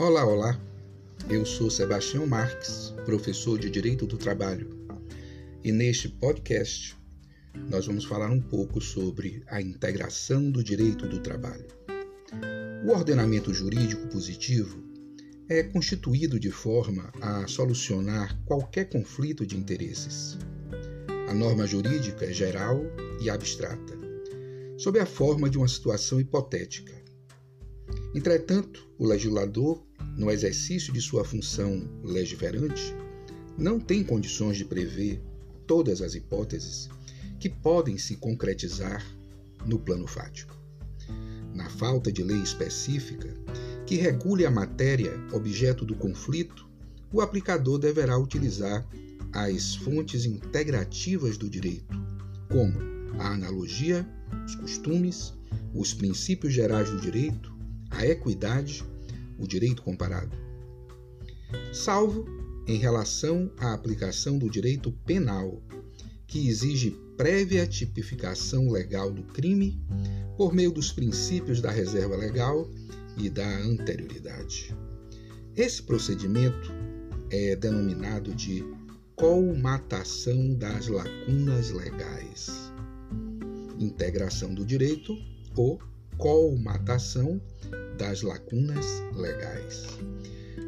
Olá, olá. Eu sou Sebastião Marques, professor de Direito do Trabalho, e neste podcast nós vamos falar um pouco sobre a integração do direito do trabalho. O ordenamento jurídico positivo é constituído de forma a solucionar qualquer conflito de interesses. A norma jurídica é geral e abstrata, sob a forma de uma situação hipotética. Entretanto, o legislador no exercício de sua função legiferante, não tem condições de prever todas as hipóteses que podem se concretizar no plano fático. Na falta de lei específica que regule a matéria objeto do conflito, o aplicador deverá utilizar as fontes integrativas do direito, como a analogia, os costumes, os princípios gerais do direito, a equidade o direito comparado, salvo em relação à aplicação do direito penal, que exige prévia tipificação legal do crime por meio dos princípios da reserva legal e da anterioridade. Esse procedimento é denominado de colmatação das lacunas legais, integração do direito ou colmatação das lacunas legais.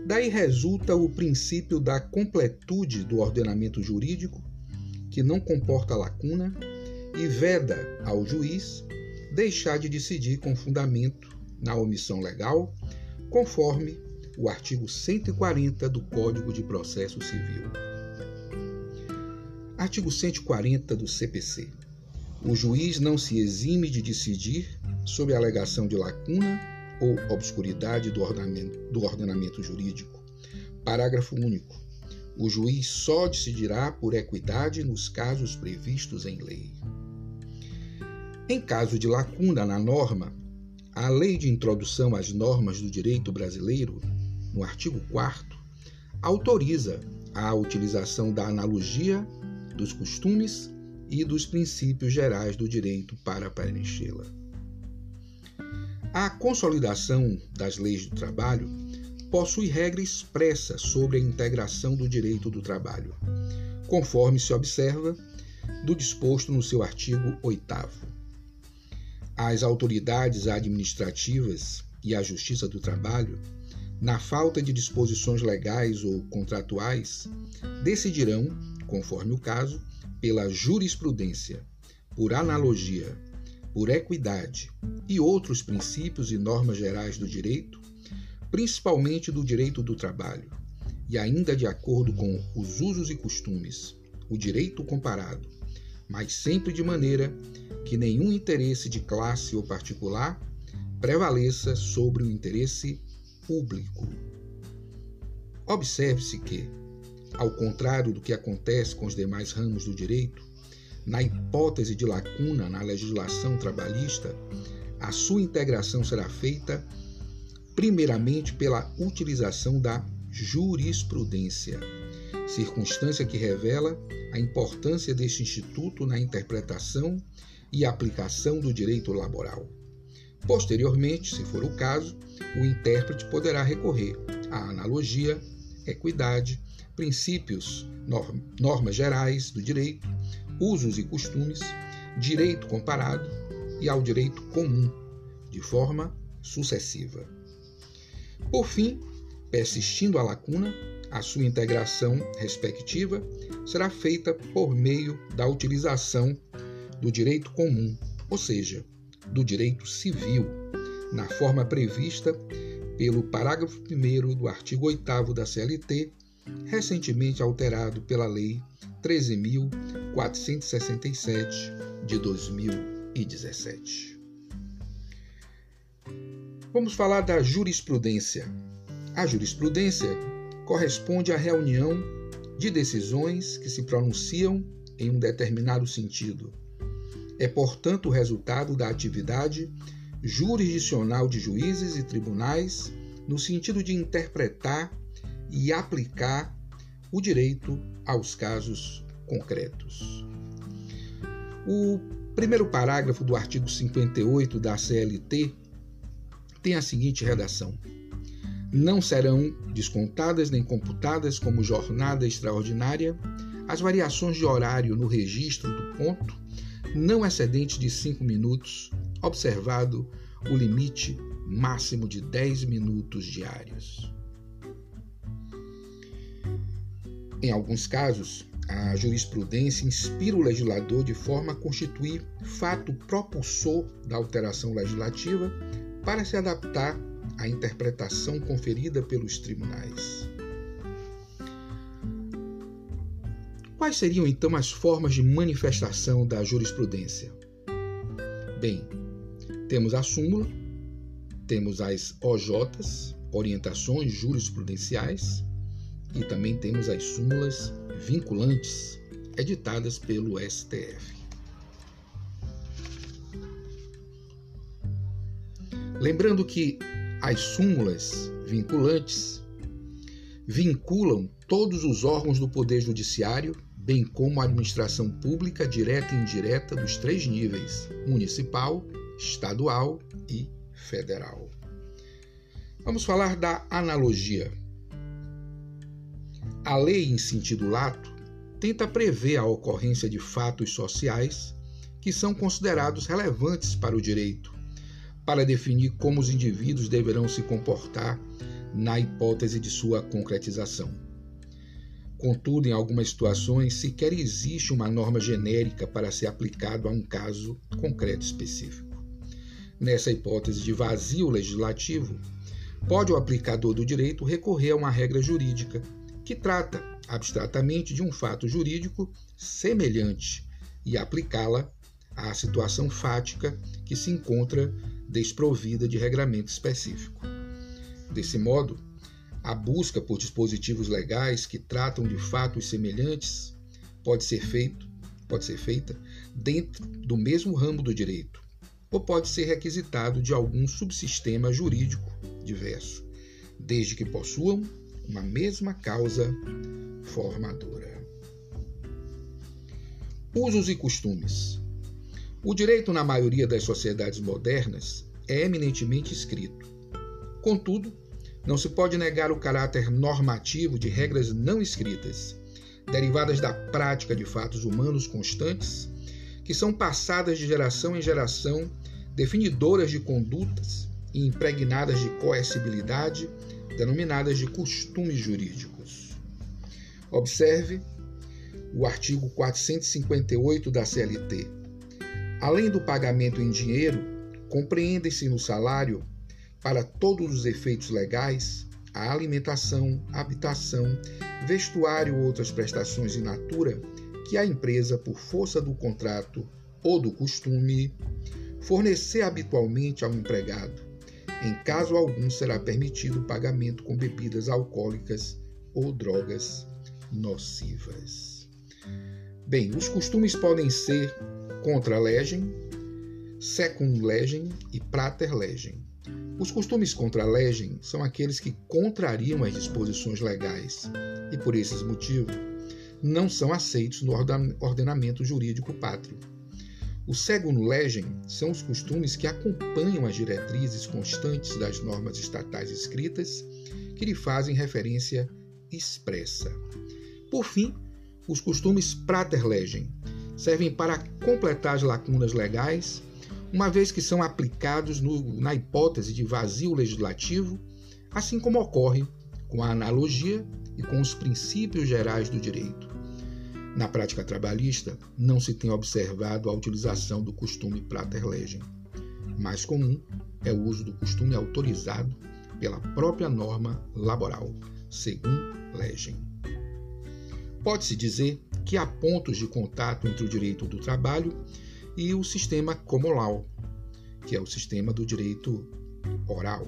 Daí resulta o princípio da completude do ordenamento jurídico, que não comporta lacuna e veda ao juiz deixar de decidir com fundamento na omissão legal, conforme o artigo 140 do Código de Processo Civil. Artigo 140 do CPC. O juiz não se exime de decidir sob a alegação de lacuna ou obscuridade do ordenamento, do ordenamento jurídico. Parágrafo único. O juiz só decidirá por equidade nos casos previstos em lei. Em caso de lacuna na norma, a Lei de Introdução às Normas do Direito Brasileiro, no artigo 4, autoriza a utilização da analogia, dos costumes e dos princípios gerais do direito para preenchê-la. A consolidação das leis do trabalho possui regra expressa sobre a integração do direito do trabalho, conforme se observa do disposto no seu artigo 8. As autoridades administrativas e a Justiça do Trabalho, na falta de disposições legais ou contratuais, decidirão, conforme o caso, pela jurisprudência, por analogia por equidade e outros princípios e normas gerais do direito, principalmente do direito do trabalho, e ainda de acordo com os usos e costumes, o direito comparado, mas sempre de maneira que nenhum interesse de classe ou particular prevaleça sobre o interesse público. Observe-se que, ao contrário do que acontece com os demais ramos do direito, na hipótese de lacuna na legislação trabalhista, a sua integração será feita primeiramente pela utilização da jurisprudência, circunstância que revela a importância deste instituto na interpretação e aplicação do direito laboral. Posteriormente, se for o caso, o intérprete poderá recorrer à analogia, equidade, princípios, normas gerais do direito, usos e costumes, direito comparado e ao direito comum, de forma sucessiva. Por fim, persistindo a lacuna, a sua integração respectiva será feita por meio da utilização do direito comum, ou seja, do direito civil, na forma prevista pelo parágrafo 1 do artigo 8 da CLT, recentemente alterado pela Lei 13.467 de 2017. Vamos falar da jurisprudência. A jurisprudência corresponde à reunião de decisões que se pronunciam em um determinado sentido. É, portanto, o resultado da atividade jurisdicional de juízes e tribunais no sentido de interpretar e aplicar o direito aos casos concretos. O primeiro parágrafo do artigo 58 da CLT tem a seguinte redação: Não serão descontadas nem computadas como jornada extraordinária as variações de horário no registro do ponto, não excedente de 5 minutos, observado o limite máximo de 10 minutos diários. Em alguns casos, a jurisprudência inspira o legislador de forma a constituir fato propulsor da alteração legislativa para se adaptar à interpretação conferida pelos tribunais. Quais seriam então as formas de manifestação da jurisprudência? Bem, temos a súmula, temos as OJs, orientações jurisprudenciais, e também temos as súmulas vinculantes editadas pelo STF. Lembrando que as súmulas vinculantes vinculam todos os órgãos do Poder Judiciário, bem como a administração pública direta e indireta dos três níveis: municipal, estadual e federal. Vamos falar da analogia. A lei, em sentido lato, tenta prever a ocorrência de fatos sociais que são considerados relevantes para o direito, para definir como os indivíduos deverão se comportar na hipótese de sua concretização. Contudo, em algumas situações, sequer existe uma norma genérica para ser aplicado a um caso concreto específico. Nessa hipótese de vazio legislativo, pode o aplicador do direito recorrer a uma regra jurídica que trata abstratamente de um fato jurídico semelhante e aplicá-la à situação fática que se encontra desprovida de regramento específico. Desse modo, a busca por dispositivos legais que tratam de fatos semelhantes pode ser feito, pode ser feita dentro do mesmo ramo do direito, ou pode ser requisitado de algum subsistema jurídico diverso, desde que possuam uma mesma causa formadora. Usos e costumes. O direito, na maioria das sociedades modernas, é eminentemente escrito. Contudo, não se pode negar o caráter normativo de regras não escritas, derivadas da prática de fatos humanos constantes, que são passadas de geração em geração, definidoras de condutas e impregnadas de coercibilidade denominadas de costumes jurídicos. Observe o artigo 458 da CLT. Além do pagamento em dinheiro, compreende-se no salário, para todos os efeitos legais, a alimentação, habitação, vestuário ou outras prestações in natura que a empresa, por força do contrato ou do costume, fornecer habitualmente ao empregado, em caso algum, será permitido o pagamento com bebidas alcoólicas ou drogas nocivas. Bem, os costumes podem ser contra legem, secund legem e prater legem. Os costumes contra legem são aqueles que contrariam as disposições legais e, por esses motivos, não são aceitos no ordenamento jurídico pátrio. O segundo legem são os costumes que acompanham as diretrizes constantes das normas estatais escritas, que lhe fazem referência expressa. Por fim, os costumes prater legem servem para completar as lacunas legais, uma vez que são aplicados no, na hipótese de vazio legislativo, assim como ocorre com a analogia e com os princípios gerais do direito. Na prática trabalhista, não se tem observado a utilização do costume prater legem. Mais comum é o uso do costume autorizado pela própria norma laboral, segundo legem. Pode-se dizer que há pontos de contato entre o direito do trabalho e o sistema comolau, que é o sistema do direito oral,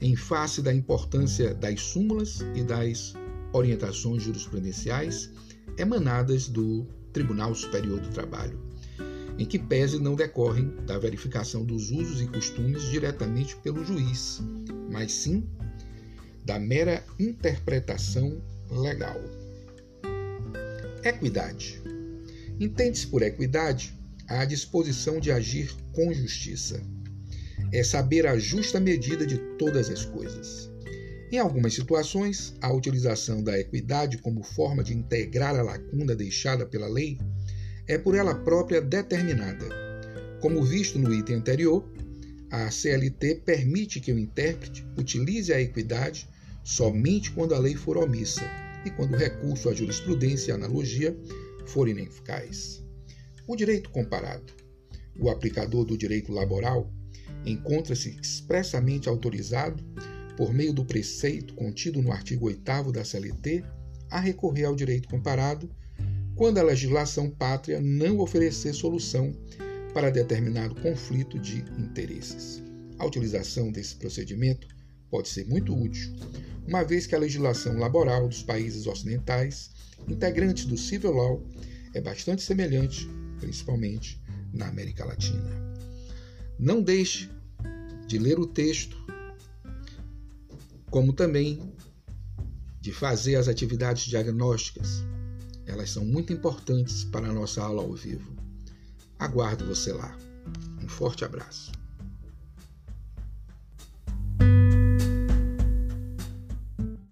em face da importância das súmulas e das orientações jurisprudenciais emanadas do Tribunal Superior do Trabalho, em que pese não decorrem da verificação dos usos e costumes diretamente pelo juiz, mas sim da mera interpretação legal. Equidade. Entende-se por equidade a disposição de agir com justiça. É saber a justa medida de todas as coisas. Em algumas situações, a utilização da equidade como forma de integrar a lacuna deixada pela lei é por ela própria determinada. Como visto no item anterior, a CLT permite que o intérprete utilize a equidade somente quando a lei for omissa e quando o recurso à jurisprudência e analogia forem ineficazes. O direito comparado. O aplicador do direito laboral encontra-se expressamente autorizado, por meio do preceito contido no artigo 8 da CLT, a recorrer ao direito comparado quando a legislação pátria não oferecer solução para determinado conflito de interesses. A utilização desse procedimento pode ser muito útil, uma vez que a legislação laboral dos países ocidentais, integrantes do civil law, é bastante semelhante, principalmente na América Latina. Não deixe de ler o texto, como também de fazer as atividades diagnósticas. Elas são muito importantes para a nossa aula ao vivo. Aguardo você lá. Um forte abraço.